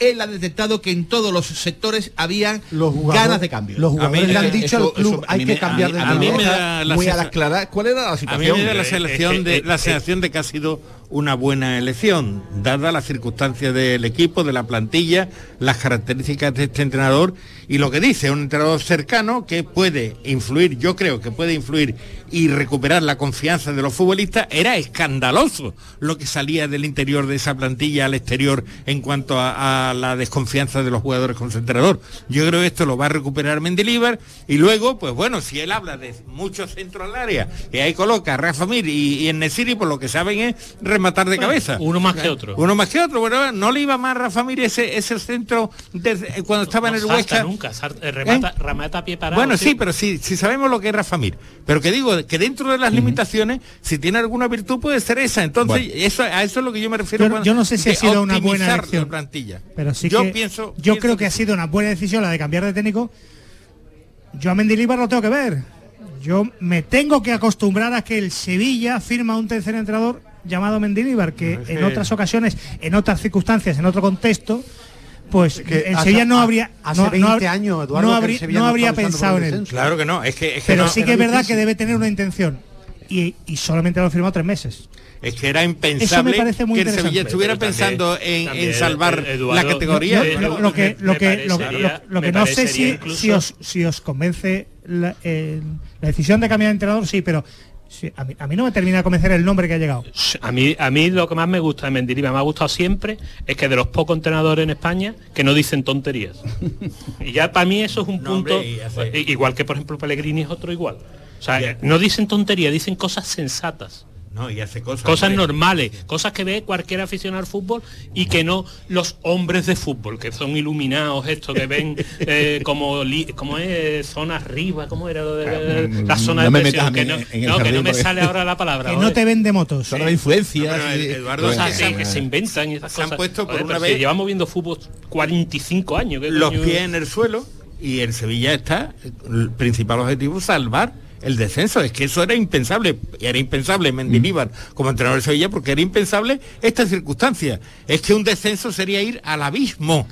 él ha detectado que en todos los sectores había Los ganas de cambio. los jugadores A mí- le han eso- dicho al eso- club, a hay que me- cambiar a de a mí A mí me da la muy a las claras. ¿Cuál era la A mí situación? me da la Eh, selección eh, de eh, la eh, sensación de que ha sido una buena elección, dada las circunstancias del equipo, de la plantilla, las características de este entrenador y lo que dice, un entrenador cercano que puede influir, yo creo que puede influir y recuperar la confianza de los futbolistas, era escandaloso lo que salía del interior de esa plantilla al exterior en cuanto a, a la desconfianza de los jugadores con su entrenador. Yo creo que esto lo va a recuperar Mendilibar y luego, pues bueno, si él habla de muchos centros al área y ahí coloca a Rafa Mir y, y en Nesiri, pues lo que saben es rematar de cabeza. Uno más que otro. Uno más que otro. Bueno, no le iba más a Rafa Mir ese, ese centro desde- cuando estaba en el salta Huesca. nunca, eh, remata, remata a pie parado. Bueno, sí, pero sí, si sabemos lo que es Rafa Mir. Pero que digo, que dentro de las limitaciones, si tiene alguna virtud puede ser esa. Entonces, Bueno. eso, a eso es lo que yo me refiero. Yo, cuando- yo no sé si ha sido una buena elección. la plantilla. Pero sí yo que pienso, yo creo que, ha sido una buena decisión la de cambiar de técnico. Yo a Mendilibar lo tengo que ver. Yo me tengo que acostumbrar a que el Sevilla firma un tercer entrenador llamado Mendilibar, que en que- otras ocasiones, en otras circunstancias, en otro contexto, pues que hace- Sevilla no ha- habría hace no, 20 no- años, Eduardo, no que el habría, no pensado en él. Claro que no, es que, es que Pero no- sí que es verdad que debe tener una intención. Y, y solamente lo ha firmado tres meses. Es que era Eso impensable me parece muy que el. Sevilla estuviera Pero también- pensando en, también, en salvar Eduardo, la categoría. Lo, lo que, lo, que, lo, que no sé si, incluso- si, os, si os convence la, eh, la decisión de cambiar de entrenador, sí, pero sí, a, mí, a mí no me termina de convencer el nombre que ha llegado. A mí, a mí lo que más me gusta de Mendilibar, me ha gustado siempre, es que de los pocos entrenadores en España que no dicen tonterías. y ya para mí eso es un No, punto, hombre, igual que por ejemplo Pellegrini es otro igual. O sea, no dicen tonterías, dicen cosas sensatas. No, y hace cosas. Cosas hombre. normales, cosas que ve cualquier aficionado al fútbol y que no los hombres de fútbol, que son iluminados, estos que ven eh, como, li- como es zona arriba, como era lo de Mm, la zona no de presión, que en- no, en no, que no me porque- sale ahora la palabra. Que no te vende motos. Zona de influencia. No, pero sí. el- Eduardo, cosas se- así que se inventan y esas se han cosas. puesto por una vez- llevamos viendo fútbol 45 años. ¿qué los coño? pies en el suelo y el Sevilla está, el principal objetivo salvar el descenso. Es que eso era impensable, era impensable Mendilibar como entrenador de Sevilla porque era impensable esta circunstancia. Es que un descenso sería ir al abismo,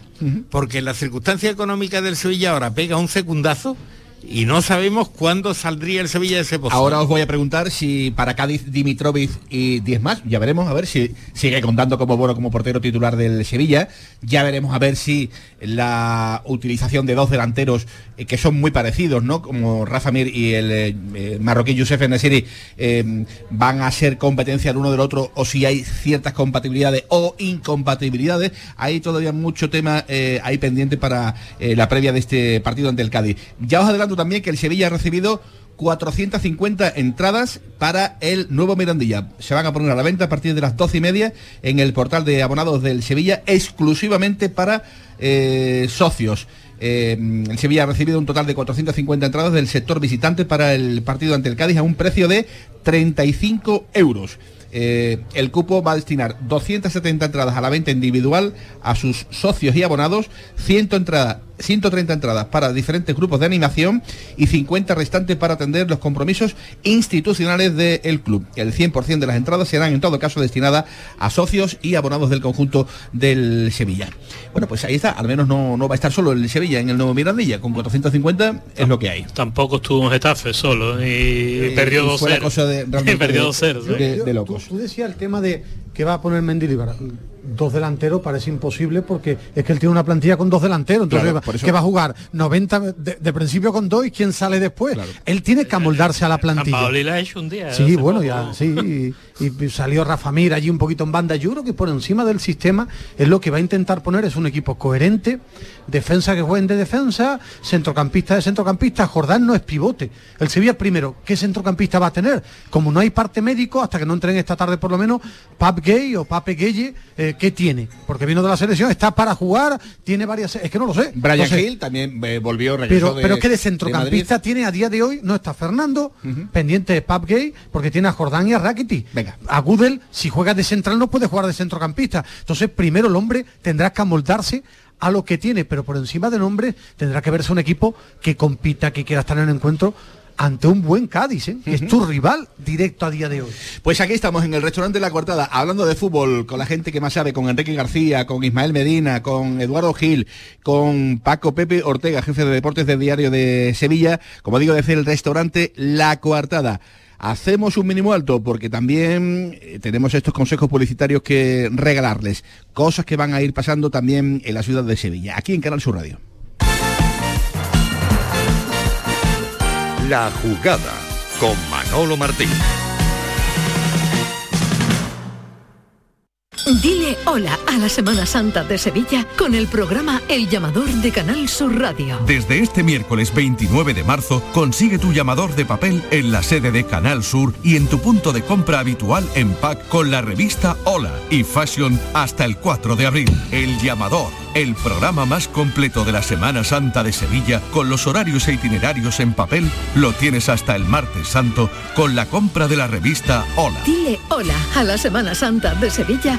porque la circunstancia económica del Sevilla ahora pega un secundazo y no sabemos cuándo saldría el Sevilla de ese pozo. Ahora os voy a preguntar si para Cádiz Dimitrovic y 10 más, ya veremos a ver si sigue contando como bueno como portero titular del Sevilla, ya veremos a ver si la utilización de dos delanteros eh, que son muy parecidos, ¿no? Como Rafa Mir y el eh, eh, marroquí Youssef Enesiri eh, van a ser competencia el uno del otro o si hay ciertas compatibilidades o incompatibilidades. Hay todavía mucho tema ahí pendiente para la previa de este partido ante el Cádiz. Ya os adelanto también que el Sevilla ha recibido 450 entradas para el nuevo Mirandilla. Se van a poner a la venta a partir de las 12 y media en el portal de abonados del Sevilla, exclusivamente para eh, socios. Eh, el Sevilla ha recibido un total de 450 entradas del sector visitante para el partido ante el Cádiz a un precio de 35 euros. Eh, el cupo va a destinar 270 entradas a la venta individual a sus socios y abonados, 100 entradas, 130 entradas para diferentes grupos de animación y 50 restantes para atender los compromisos institucionales del club. El 100% de las entradas serán en todo caso destinadas a socios y abonados del conjunto del Sevilla. Bueno, pues ahí está, al menos no, no va a estar solo el Sevilla en el nuevo Mirandilla, con 450 es lo que hay. Tampoco estuvo en Getafe solo y perdió y fue la 2-0. cosa de- de- 2-0. de- ¿sí? de locos. Tú decías el tema de que va a poner Mendilibar. Dos delanteros parece imposible porque es que él tiene una plantilla con dos delanteros. Entonces, Claro, eso- que va a jugar 90 de, de principio con dos y quién sale después. Él tiene que amoldarse a la plantilla. Paoli la ha hecho un día. Sí, bueno, poco. ya, sí. Y, salió Rafa Mir allí un poquito en banda. Yo creo que por encima del sistema es lo que va a intentar poner es un equipo coherente, defensa que jueguen de defensa, centrocampista de centrocampista. Jordán no es pivote. El Sevilla primero, ¿qué centrocampista va a tener? Como no hay parte médico, hasta que no entren esta tarde por lo menos, Pap Gay o Pape Gueye, eh, ¿qué tiene? Porque vino de la selección, está para jugar, tiene varias... Es que no lo sé. Brian no sé. Hill también eh, volvió, regresó Pero, de- pero es que de centrocampista tiene a día de hoy, no está Fernando, pendiente de Pap Gay, porque tiene a Jordán y a Rakiti. A Gudel, si juega de central, no puede jugar de centrocampista. Entonces, primero el hombre tendrá que amoldarse a lo que tiene, pero por encima del hombre tendrá que verse un equipo que compita, que quiera estar en el encuentro ante un buen Cádiz, ¿eh? que es tu rival directo a día de hoy. Pues aquí estamos en el restaurante La Coartada, hablando de fútbol con la gente que más sabe, con Enrique García, con Ismael Medina, con Eduardo Gil, con Paco Pepe Ortega, jefe de deportes del diario de Sevilla, como digo, desde el restaurante La Coartada. Hacemos un mínimo alto porque también eh, tenemos estos consejos publicitarios que regalarles, cosas que van a ir pasando también en la ciudad de Sevilla, aquí en Canal Sur Radio. La jugada con Manolo Martín. Dile hola a la Semana Santa de Sevilla con el programa El Llamador de Canal Sur Radio. Desde este miércoles 29 de marzo, consigue tu llamador de papel en la sede de Canal Sur y en tu punto de compra habitual en pack con la revista Hola y Fashion hasta el 4 de abril. El Llamador, el programa más completo de la Semana Santa de Sevilla con los horarios e itinerarios en papel, lo tienes hasta el martes santo con la compra de la revista Hola. Dile hola a la Semana Santa de Sevilla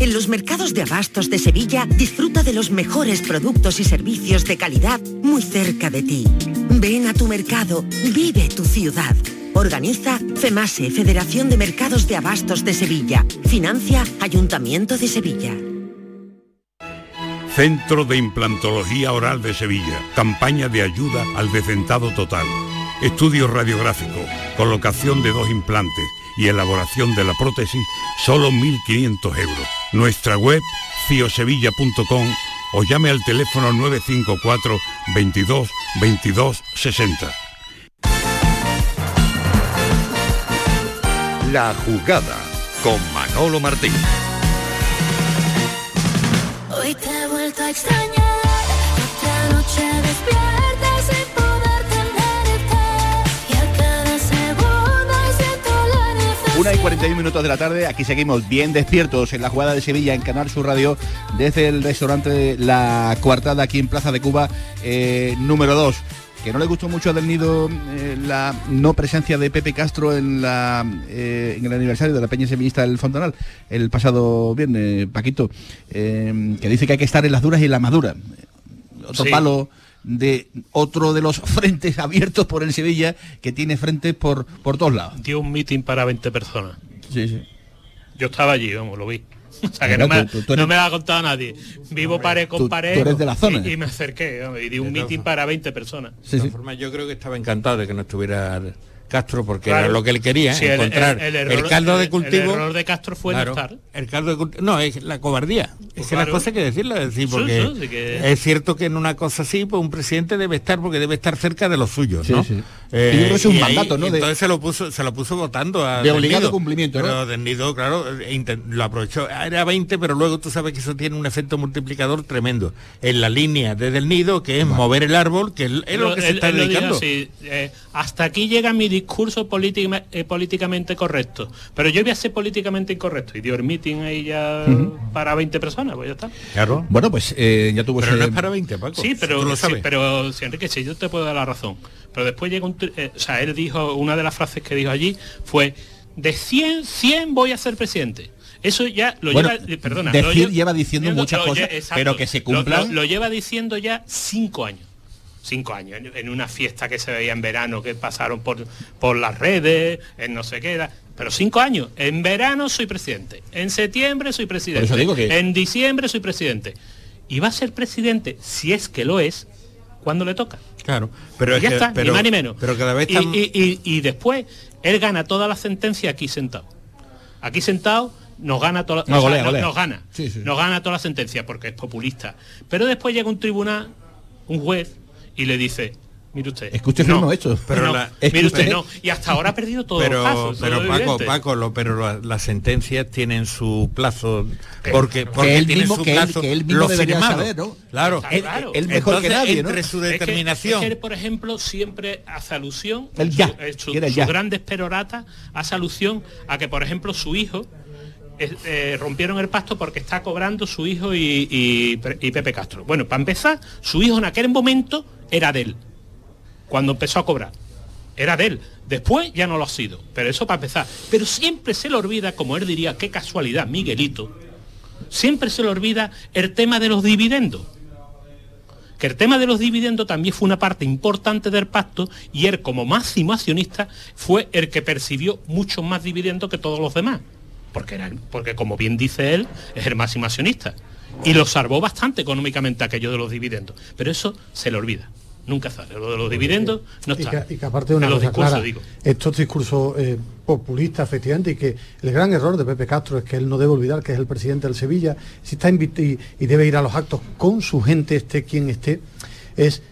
En los mercados de abastos de Sevilla disfruta de los mejores productos y servicios de calidad muy cerca de ti. Ven a tu mercado, vive tu ciudad. Organiza FEMASE, Federación de Mercados de Abastos de Sevilla. Financia Ayuntamiento de Sevilla. Centro de Implantología Oral de Sevilla. Campaña de ayuda al decentado total. Estudio radiográfico. Colocación de dos implantes y elaboración de la prótesis, solo 1.500 euros. Nuestra web, ciosevilla.com o llame al teléfono 954 22 22 60. La jugada con Manolo Martín. Hoy te he vuelto a extrañar. Otra noche despierta sin Una y 41 minutos de la tarde, aquí seguimos bien despiertos en la jugada de Sevilla en Canal Sur Radio desde el restaurante La Coartada aquí en Plaza de Cuba eh, número 2. que no le gustó mucho a Del Nido eh, la no presencia de Pepe Castro en la eh, en el aniversario de la Peña Sevillista del Fontanal el pasado viernes, Paquito, eh, que dice que hay que estar en las duras y en las maduras. Otro Sí. palo de otro de los frentes abiertos por el Sevilla que tiene frentes por, por todos lados. Dio un meeting para 20 personas. Sí, sí. Yo estaba allí, vamos, lo vi. O sea que no me, tú- tú- tú eres- no me lo ha contado nadie. Vivo pared con pared. tú eres de la zona. Y, y me acerqué y di un meeting para 20 personas. De todas formas, yo creo que estaba encantado de que no estuviera Castro porque Claro. era lo que él quería, Sí, el- encontrar el- el, el error- caldo de el- cultivo. el error de Castro fue no Claro, estar. El caldo de cultivo. No, es la cobardía. Es que Claro. las cosas hay que decirlas, es decir, porque sí, sí que- es cierto que en una cosa así, pues un presidente debe estar porque debe estar cerca de los suyos, Sí, ¿no? sí. Y yo creo que es un y ahí- mandato, ¿no? y de- entonces se lo puso, se lo puso votando a De obligado Nido. cumplimiento, ¿no? Pero Del Nido, claro, e intent- lo aprovechó. Era 20, pero luego tú sabes que eso tiene un efecto multiplicador tremendo. En la línea de Del Nido, que es mover el árbol, que es lo que se está dedicando. así, eh, hasta aquí llega mi discurso política- eh, políticamente correcto. Pero yo voy a ser políticamente incorrecto. Y dio el meeting ahí ya para 20 personas, pues ya está. Claro. Bueno, pues eh, ya tuvo Pero ese- no es para 20, Paco. Sí, pero, lo sí, pero si Enrique, sí, yo te puedo dar la razón. Pero después llega un... eh, o sea, él dijo, una de las frases que dijo allí fue, de 100, 100 voy a ser presidente. Eso ya lo Bueno, lleva, eh, perdona, decir lo lle- lleva diciendo muchas lo cosas, exacto. pero que se Lo- cumplan. Lo, lo lleva diciendo ya cinco años. Cinco años, en, en una fiesta que se veía en verano, que pasaron por, por las redes, en no sé qué. Pero cinco años. En verano soy presidente. En septiembre soy presidente. Por eso digo que- En diciembre soy presidente. Y va a ser presidente, si es que lo es, cuando le toca. Claro, pero es ya que- está, pero- ni más ni menos. pero cada vez y, y- y- y después, él gana toda la sentencia aquí sentado. Aquí sentado nos gana toda No, sea, golea, nos gana. Sí, sí. Nos gana toda la sentencia porque es populista. Pero después llega un tribunal, un juez, y le dice, mire usted. Es que usted no, esto. Pero no, la- mire usted, no. Y hasta ahora ha perdido todos pero, los casos. pero Paco, evidente. Paco, lo- pero la- las sentencias tienen su plazo porque, porque él tienen mismo- su que él- plazo que él mismo lo debería firmado. saber, ¿no? Claro, Está claro. él mejor que nadie, ¿no? entre su Es que- determinación. Es que, él, por ejemplo, siempre hace alusión, El su- ya, eh, su- el sus ya. grandes peroratas hace alusión a que, por ejemplo, su hijo eh, eh, rompieron el pacto porque está cobrando su hijo y, y Pepe Castro. Bueno, para empezar, su hijo en aquel momento era de él, cuando empezó a cobrar. Era de él. Después ya no lo ha sido. Pero eso para empezar. Pero siempre se le olvida, como él diría, qué casualidad, Miguelito, siempre se le olvida el tema de los dividendos que el tema de los dividendos también fue una parte importante del pacto y él como máximo accionista fue el que percibió mucho más dividendos que todos los demás. Porque, era, porque como bien dice él, es el máximo accionista. Y lo salvó bastante económicamente aquello de los dividendos. Pero eso se le olvida. Nunca sale. Lo de los dividendos no Y está. que, y que aparte de una cosa discursos, clara, digo. estos discursos eh, populistas, efectivamente, y que el gran error de Pepe Castro es que él no debe olvidar que es el presidente del Sevilla, si está y, y debe ir a los actos con su gente, esté quien esté, es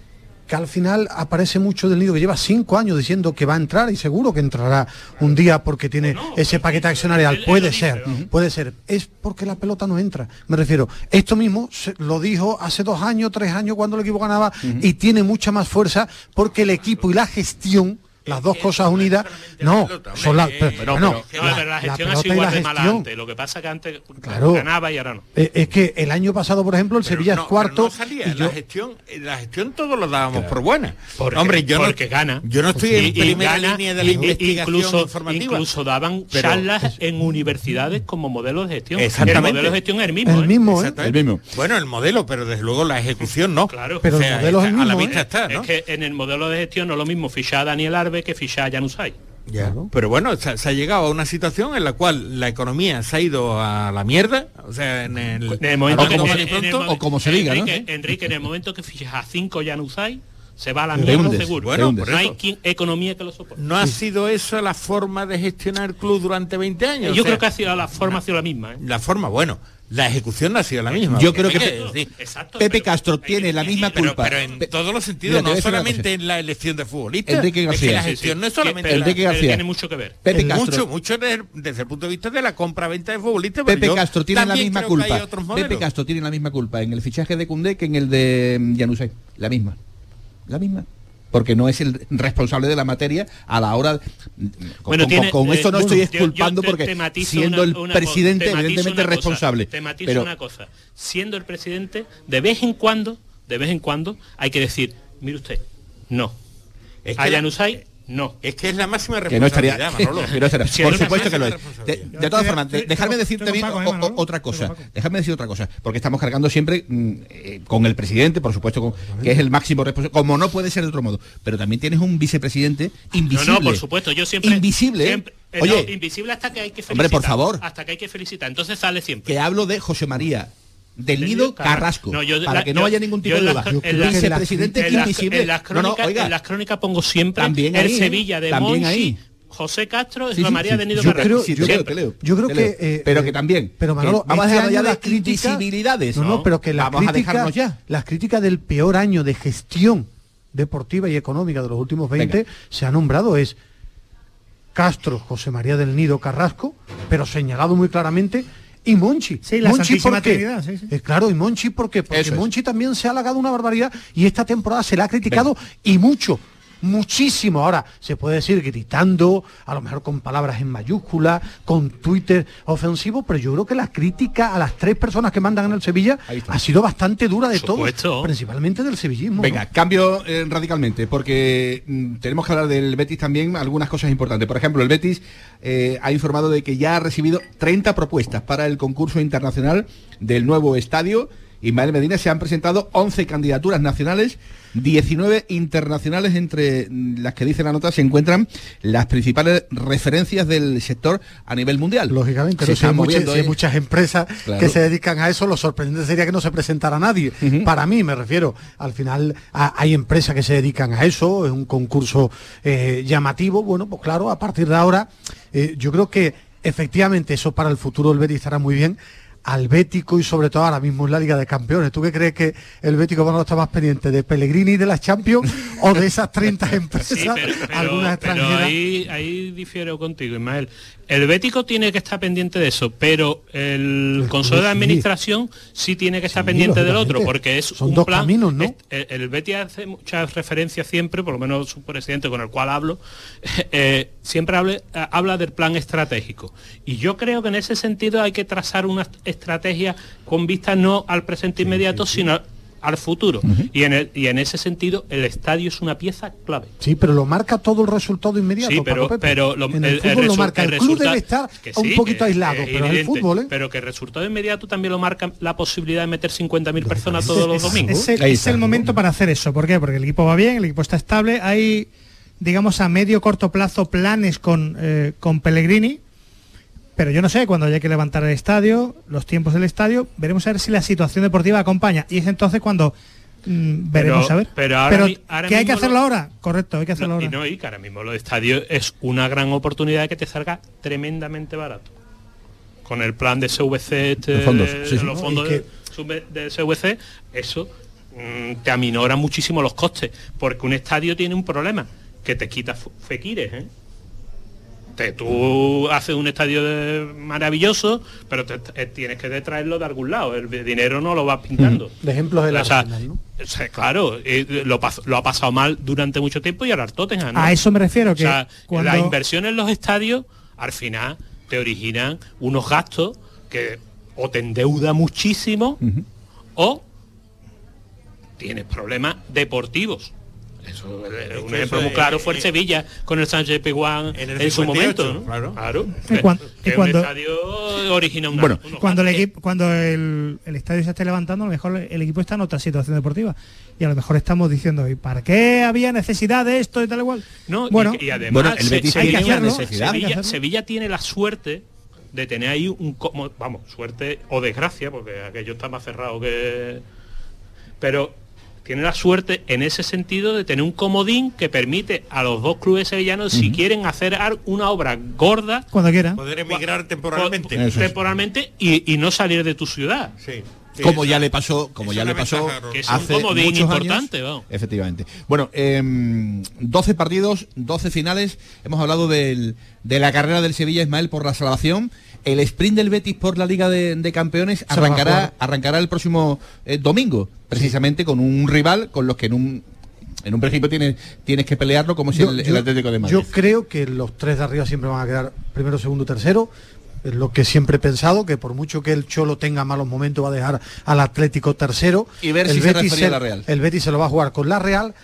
que al final aparece mucho del nido que lleva cinco años diciendo que va a entrar y seguro que entrará un día porque tiene ese paquete accionarial. Puede ser, puede ser. Es porque la pelota no entra. Me refiero, esto mismo se- lo dijo hace dos años, tres años cuando el equipo ganaba y tiene mucha más fuerza porque el equipo y la gestión, las dos cosas unidas, no, son las... pero- Pero, pero- la- pero la la gestión ha sido igual de mala antes. Lo que pasa que antes Claro. ganaba y ahora no. Eh, Es que el año pasado, por ejemplo, el Sevilla no, es cuarto pero no salía, y yo- la gestión eh, la gestión todos lo dábamos por buena Porque- hombre yo porque no gana. yo no estoy Y- en y primera gana, línea de la y- investigación incluso, informativa incluso daban Pero- charlas en universidades como modelo de gestión. Exactamente. El modelo de gestión es el mismo. El ¿eh? mismo, ¿eh? Exactamente. bueno el modelo pero desde luego la ejecución no Claro. Pero O el modelo es el a la mismo, vista está ¿no? Es que en el modelo de gestión no es lo mismo fichar a Daniel Arbe que fichar a Janusay. Ya. Pero bueno, se, se ha llegado a una situación en la cual la economía se ha ido a la mierda, o sea, en el, En el momento que- en el o como se diga, ¿no? Enrique, Enrique, en el momento que fichas a 5 Janusay, se va a la mierda hundes, seguro. Bueno, no hay quien- economía que lo soporte. No ha sido eso la forma de gestionar el club durante 20 años. Yo o sea, creo que ha sido la forma ha sido la misma. ¿eh? la forma, bueno, la ejecución no ha sido la misma. Yo creo que Exacto. Pepe Castro tiene la misma pero, culpa. pero en todos los sentidos, Mira, no solamente en la elección de futbolistas. Enrique Es que García. la Sí, gestión sí. no es solamente Pero la- Enrique García. Tiene mucho que ver. Pepe mucho, Castro. mucho desde, desde el punto de vista de la compra-venta de futbolistas. pero Pepe Castro tiene la misma culpa. Pepe. Castro tiene la misma culpa en el fichaje de Cundé que en el de Januzaj. La misma. La misma. Porque no es el responsable de la materia a la hora. Con, Bueno, con- tiene, con eh, esto no estoy exculpando yo te- porque siendo una- el una presidente evidentemente cosa, responsable. Te matizo pero una cosa. Siendo el presidente, de vez en cuando, de vez en cuando, hay que decir, mire usted, no. Es que a no. Es que es la máxima que no estaría, responsabilidad, Manolo. que no estaría. Si por supuesto que lo es. De, de todas formas, de- dejadme decir también o- o- otra cosa. Dejadme decir otra cosa, porque estamos cargando siempre mm, eh, con el presidente, por supuesto, con- que es el máximo responsable, como no puede ser de otro modo. Pero también tienes un vicepresidente invisible. No, no, por supuesto, yo siempre... Invisible. siempre- eh, Oye, no, invisible hasta que hay que felicitar. Hombre, por favor. Hasta que hay que felicitar. Entonces sale siempre. que hablo de José María del Nido Carrasco. No, yo- para la- que no yo- haya ningún tipo yo de duda. las- en las- Vicepresidente en las- invisible. En las No, no, crónicas, en las crónicas pongo siempre También el ahí, ¿eh? Sevilla de También Monchi, ahí. José Castro y Sí, José sí, María sí. de Nido Yo Carrasco. creo- te leo. Yo creo Te que, leo. eh, pero eh, que también pero que Manolo, vamos a este dejar ya año de las No, no, pero que las vamos a críticas, dejarnos ya las críticas del peor año de gestión deportiva y económica de los últimos 20 se ha nombrado es Castro, José María del Nido Carrasco, pero señalado muy claramente y Monchi. Sí, la Monchi Santísima ¿por qué? Trinidad, sí, sí. Eh, claro, y Monchi. Porque es. Monchi también se ha halagado una barbaridad y esta temporada se le ha criticado y mucho. Muchísimo. Ahora, se puede decir gritando, a lo mejor con palabras en mayúsculas, con Twitter ofensivo, pero yo creo que la crítica a las tres personas que mandan en el Sevilla ha sido bastante dura de todos, supuesto. principalmente del sevillismo. Venga, ¿no? cambio eh, radicalmente, porque mm, tenemos que hablar del Betis también, algunas cosas importantes. Por ejemplo, el Betis eh, ha informado de que ya ha recibido 30 propuestas para el concurso internacional del nuevo estadio. Ismael Medina se han presentado 11 candidaturas nacionales, 19 internacionales, entre las que dice la nota se encuentran las principales referencias del sector a nivel mundial. Lógicamente, Se si hay, muchas, moviendo, si hay muchas empresas Claro. que se dedican a eso, lo sorprendente sería que no se presentara nadie. Para mí, me refiero, al final a- hay empresas que se dedican a eso, es un concurso eh, llamativo. Bueno, pues claro, a partir de ahora, eh, yo creo que efectivamente eso para el futuro Betis estará muy bien. Al Bético y sobre todo ahora mismo en la Liga de Campeones. ¿Tú qué crees que el Bético a estar más pendiente de Pellegrini y de las Champions o de esas 30 empresas, Sí, pero, pero- algunas pero extranjeras? ahí, ahí difiero contigo, Ismael. El Bético tiene que estar pendiente de eso, pero el Consejo de sí. Administración sí tiene que estar pendiente del otro, porque es Son un dos plan. caminos, ¿no? es- el, el Betis hace muchas referencias siempre, por lo menos su presidente con el cual hablo, eh, siempre hable- eh, habla del plan estratégico. Y yo creo que en ese sentido hay que trazar una estrategia con vista no al presente inmediato, sino al- futuro. y, en el- y en ese sentido el estadio es una pieza clave. Sí, pero lo marca todo el resultado inmediato. Sí, pero, Pepe. pero lo- en el, fútbol lo resu- marca. El, club debe estar que un poquito que- aislado, que pero el fútbol, ¿eh? Pero que el resultado inmediato también lo marca la posibilidad de meter 50.000 personas todos los Es- domingos. Es, el, es el momento para hacer eso. ¿Por qué? Porque el equipo va bien, el equipo está estable. Hay, digamos, a medio corto plazo planes con, eh, con Pellegrini. Pero yo no sé, cuando haya que levantar el estadio, los tiempos del estadio, veremos a ver si la situación deportiva acompaña. Y es entonces cuando mm, veremos Pero- a ver. pero ahora mi- ahora ¿que hay que hacerlo lo- ahora? Correcto, hay que hacerlo No, y ahora. no, y que ahora mismo lo de estadio es una gran oportunidad de que te salga tremendamente barato. Con el plan de CVC, este, Los fondos, de- sí, los No, fondos de, sub- de CVC, eso mm, te aminora muchísimo los costes, porque un estadio tiene un problema, que te quita fequires, ¿eh? Te- tú haces un estadio de- maravilloso, pero te- te- tienes que traerlo de algún lado, el dinero no lo vas pintando. De ejemplos de la O sea, o sea, claro, eh, lo, ha pasado mal durante mucho tiempo y ahora el Tottenham. ¿no? A eso me refiero, que o sea, cuando- la inversión en los estadios al final te originan unos gastos que o te endeuda muchísimo o tienes problemas deportivos. Eso, eh, un ejemplo eso muy claro fue el eh, Sevilla con el Sánchez Piguán en, el su 58, momento, ¿no? claro. Claro. Que y cuando- un estadio origina una, Bueno, cuando el equipo, cuando el, el estadio se esté levantando, a lo mejor el equipo está en otra situación deportiva. Y a lo mejor estamos diciendo, ¿y para qué había necesidad de esto y tal igual? No, y bueno, y, además Bueno, el Se- Betis. Sevilla, Hay que hacerlo. Sevilla tiene la suerte de tener ahí un como vamos, suerte o desgracia, porque aquello está más cerrado que pero tiene la suerte en ese sentido de tener un comodín que permite a los dos clubes sevillanos si quieren hacer una obra gorda cuando quieran Poder emigrar temporalmente. po- temporalmente y, y no salir de tu ciudad. Sí. como ya le pasó como ya le pasó ventaja, Que es un hace comodín muchos importante, años. vamos. efectivamente bueno em, 12 partidos 12 finales hemos hablado del- de la carrera del Sevilla Ismael por la salvación el sprint del Betis por la Liga de, de Campeones Se arrancará arrancará el próximo eh, domingo precisamente con un rival con los que en un en un principio tienes tienes que pelearlo como Yo- el, Atlético de Madrid Yo creo que los tres de arriba siempre van a quedar primero, segundo, tercero. Es lo que siempre he pensado, que por mucho que el Cholo tenga malos momentos va a dejar al Atlético tercero. Y ver el si se Betis refería a la Real. El Betis se lo va a jugar con la Real.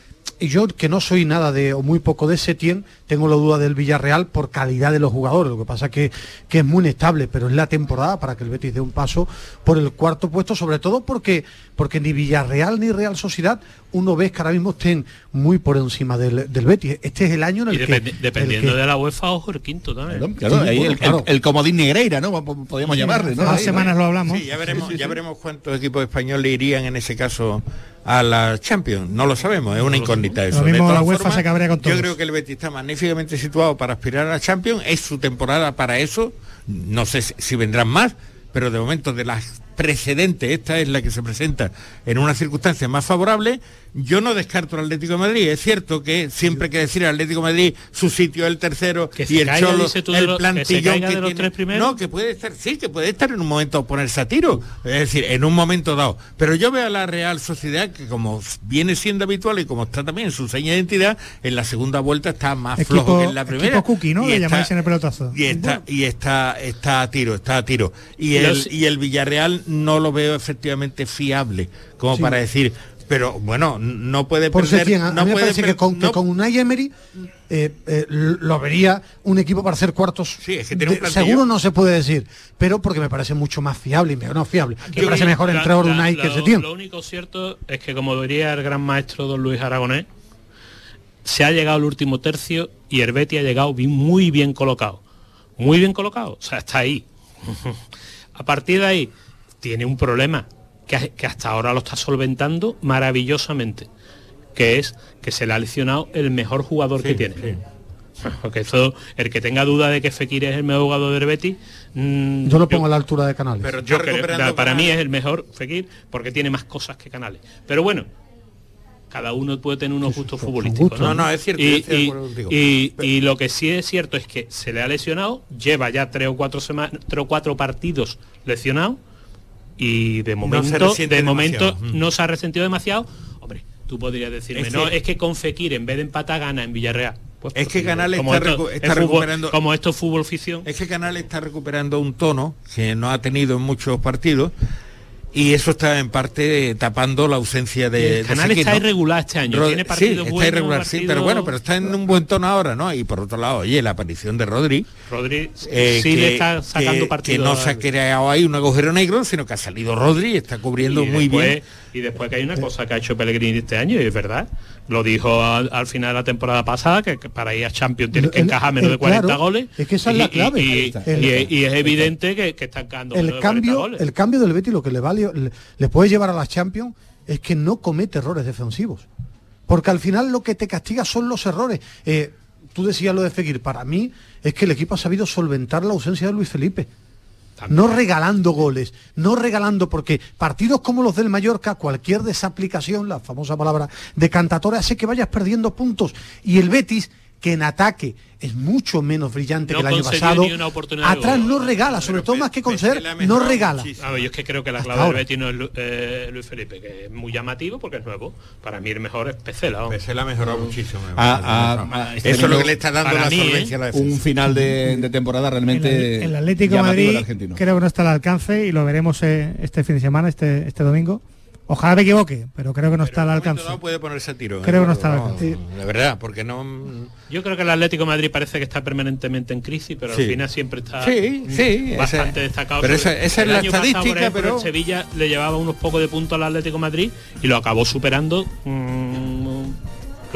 Yo que no soy nada de o muy poco de Setién, tengo la duda del Villarreal por calidad de los jugadores. Lo que pasa que, que es muy inestable, pero es la temporada para que el Betis dé un paso por el cuarto puesto, sobre todo porque, porque ni Villarreal ni Real Sociedad uno ve que ahora mismo estén muy por encima del, del Betis. Este es el año en Y el que... dependi- dependiendo el que- de la UEFA, ojo el quinto también. Claro, Sí, ahí bueno, el, claro. el- el comodín Negreira, ¿no? Podríamos llamarle, ¿no? Hace semanas lo hablamos. Sí, ya veremos, Sí, sí, ya sí. veremos cuántos equipos españoles irían en ese caso a la Champions. No lo sabemos, es una incógnita eso. Lo mismo De todas la UEFA formas, se cabrea con Yo todos. creo que el Betis está magníficamente situado para aspirar a la Champions. Es su temporada para eso. No sé si, si vendrán más, pero de momento de las precedentes, esta es la que se presenta en una circunstancia más favorable. Yo no descarto al Atlético de Madrid. Es cierto que siempre hay que decir al Atlético de Madrid su sitio es el tercero Que y el caiga, Cholo el que se plantillón que de los tiene. tres primeros. No, que puede estar, sí, que puede estar en un momento ponerse a tiro, es decir, en un momento dado. Pero yo veo a la Real Sociedad que como viene siendo habitual y como está también en su seña de identidad, en la segunda vuelta está más Equipo- flojo que en la primera. equipo cookie, ¿no? Y Le está- llamáis en el pelotazo. Y está, y está, está a tiro, está a tiro. Y el, y el Villarreal no lo veo efectivamente fiable, como Sí. para decir, pero bueno, no puede Por perder. Setién, a, a no mí me puede parece que con, que no- con Unai Emery eh, eh, lo vería un equipo para hacer cuartos. Sí, es que tiene un de- seguro no se puede decir, pero porque me parece mucho más fiable y me, no fiable. Me parece mejor la- entrenador la- Unai que lo- Setién. Lo único cierto es que, como diría el gran maestro don Luis Aragonés, se ha llegado al último tercio y el Betis ha llegado bien- muy bien colocado. Muy bien colocado. O sea, está ahí. a partir de ahí, tiene un problema que, que hasta ahora lo está solventando maravillosamente, que es que se le ha lesionado el mejor jugador que tiene. Porque eso, el que tenga duda de que Fekir es el mejor jugador del Betis, mm, Yo lo pongo a la altura de Canales. Pero yo está creo- recuperando para mí es el mejor Fekir porque tiene más cosas que Canales. Pero bueno, cada uno puede tener unos gustos futbolísticos. gustos. No, no, es cierto, y- y lo que sí es cierto es que se le ha lesionado, lleva ya tres o cuatro semanas, tres o cuatro partidos lesionado y de momento, resiente de momento demasiado. Mm. no se ha resentido demasiado. Hombre, tú podrías decirme, Es no, que- es que con Fekir en vez de empatar gana en Villarreal. Pues Es que porque Canales como está esto recu- es está fútbol- recuperando- como esto es fútbol ficción. Es que Canales está recuperando un tono que no ha tenido en muchos partidos y eso está en parte tapando la ausencia de, El de Fekir, está ¿no? irregular este año, Rod- tiene sí, está irregular, sí, pero bueno, pero está en un buen tono ahora, ¿no? Y por otro lado, oye, la aparición de Rodri, Rodri eh, sí que, le está sacando que- partido. que no se ha creado ahí un agujero negro, sino que ha salido Rodri y está cubriendo y muy después, bien. Y después que hay una cosa que ha hecho Pellegrini este año, y es verdad. Lo dijo al, al final de la temporada pasada, que, que para ir a Champions tienes que encajar menos el- de 40 claro, goles. es que esa es la clave. Y, está. es evidente que, que están quedando menos el de 40 cambio, goles. el cambio del Betis lo que le vale le, le puede llevar a las Champions es que no comete errores defensivos. Porque al final lo que te castiga son los errores. Eh, tú decías lo de Fekir, para mí es que el equipo ha sabido solventar la ausencia de Luis Felipe. No regalando goles, no regalando, porque partidos como los del Mallorca, cualquier desaplicación, la famosa palabra de cantatoria, hace que vayas perdiendo puntos. Y el Betis, que en ataque es mucho menos brillante No que el año pasado, ni una oportunidad de atrás no regala, sobre todo más que con ser, no regala. A ver, yo es que creo que la clave del. Betis no es eh, Luis Felipe, que es muy llamativo porque es nuevo. Para mí el mejor es Pecela. Pesela ha mejorado muchísimo. A- a- a- Eso es lo que le está dando la mí, solvencia a la defensa. Un final de, de temporada realmente El, el Atlético Madrid creo que no está al alcance y lo veremos eh, este fin de semana, este, este domingo. Ojalá me equivoque, pero creo que no está al alcance. No puede ponerse a tiro. Creo que no ¿eh? está al alcance. De verdad, porque no... Yo creo que el Atlético de Madrid parece que está permanentemente en crisis, pero Sí. al final siempre está Sí, sí, bastante destacado. pero esa- esa es el la año pasado, por estadística, ejemplo, pero- el Sevilla le llevaba unos pocos de puntos al Atlético de Madrid y lo acabó superando mm,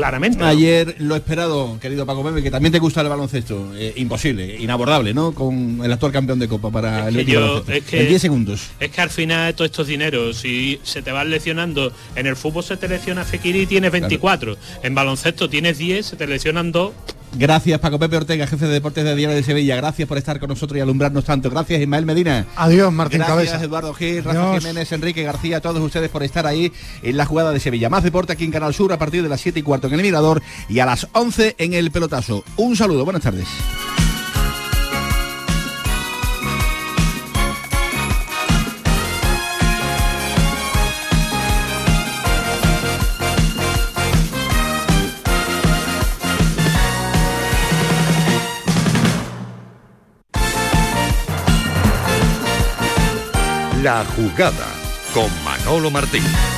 claramente. ¿no? Ayer lo esperado, querido Paco Pepe, que también te gusta el baloncesto. eh, imposible, inabordable, ¿no? Con el actual campeón de Copa para el yo- es que- En 10 segundos. Es que al final todos estos dineros, si se te van lesionando, en el fútbol se te lesiona Fekiri y tienes 24, en baloncesto tienes 10, se te lesionan 2. Gracias Paco Pepe Ortega, jefe de deportes de Diario de Sevilla. Gracias por estar con nosotros y alumbrarnos tanto. Gracias Ismael Medina. Adiós, Martín Gracias Cabeza. Eduardo Gil, Rafa Adiós. Jiménez, Enrique García, a todos ustedes por estar ahí en la jugada de Sevilla. Más deporte aquí en Canal Sur a partir de las 7 y cuarto en el Mirador y a las 11 en el Pelotazo. Un saludo, buenas tardes. La jugada con Manolo Martín.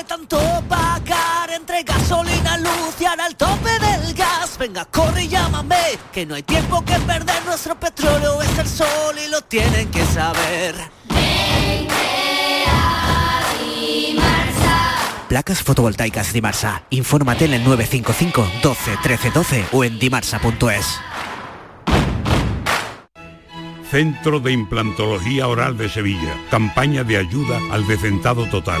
de tanto pagar entre gasolina, luz y ahora el tope del gas, venga, corre y llámame, que no hay tiempo que perder, nuestro petróleo es el sol y lo tienen que saber. Placas fotovoltaicas Dimarsa. Infórmate en el 955 12 13 12 o en dimarsa.es. Centro de Implantología Oral de Sevilla. Campaña de ayuda al decentado total.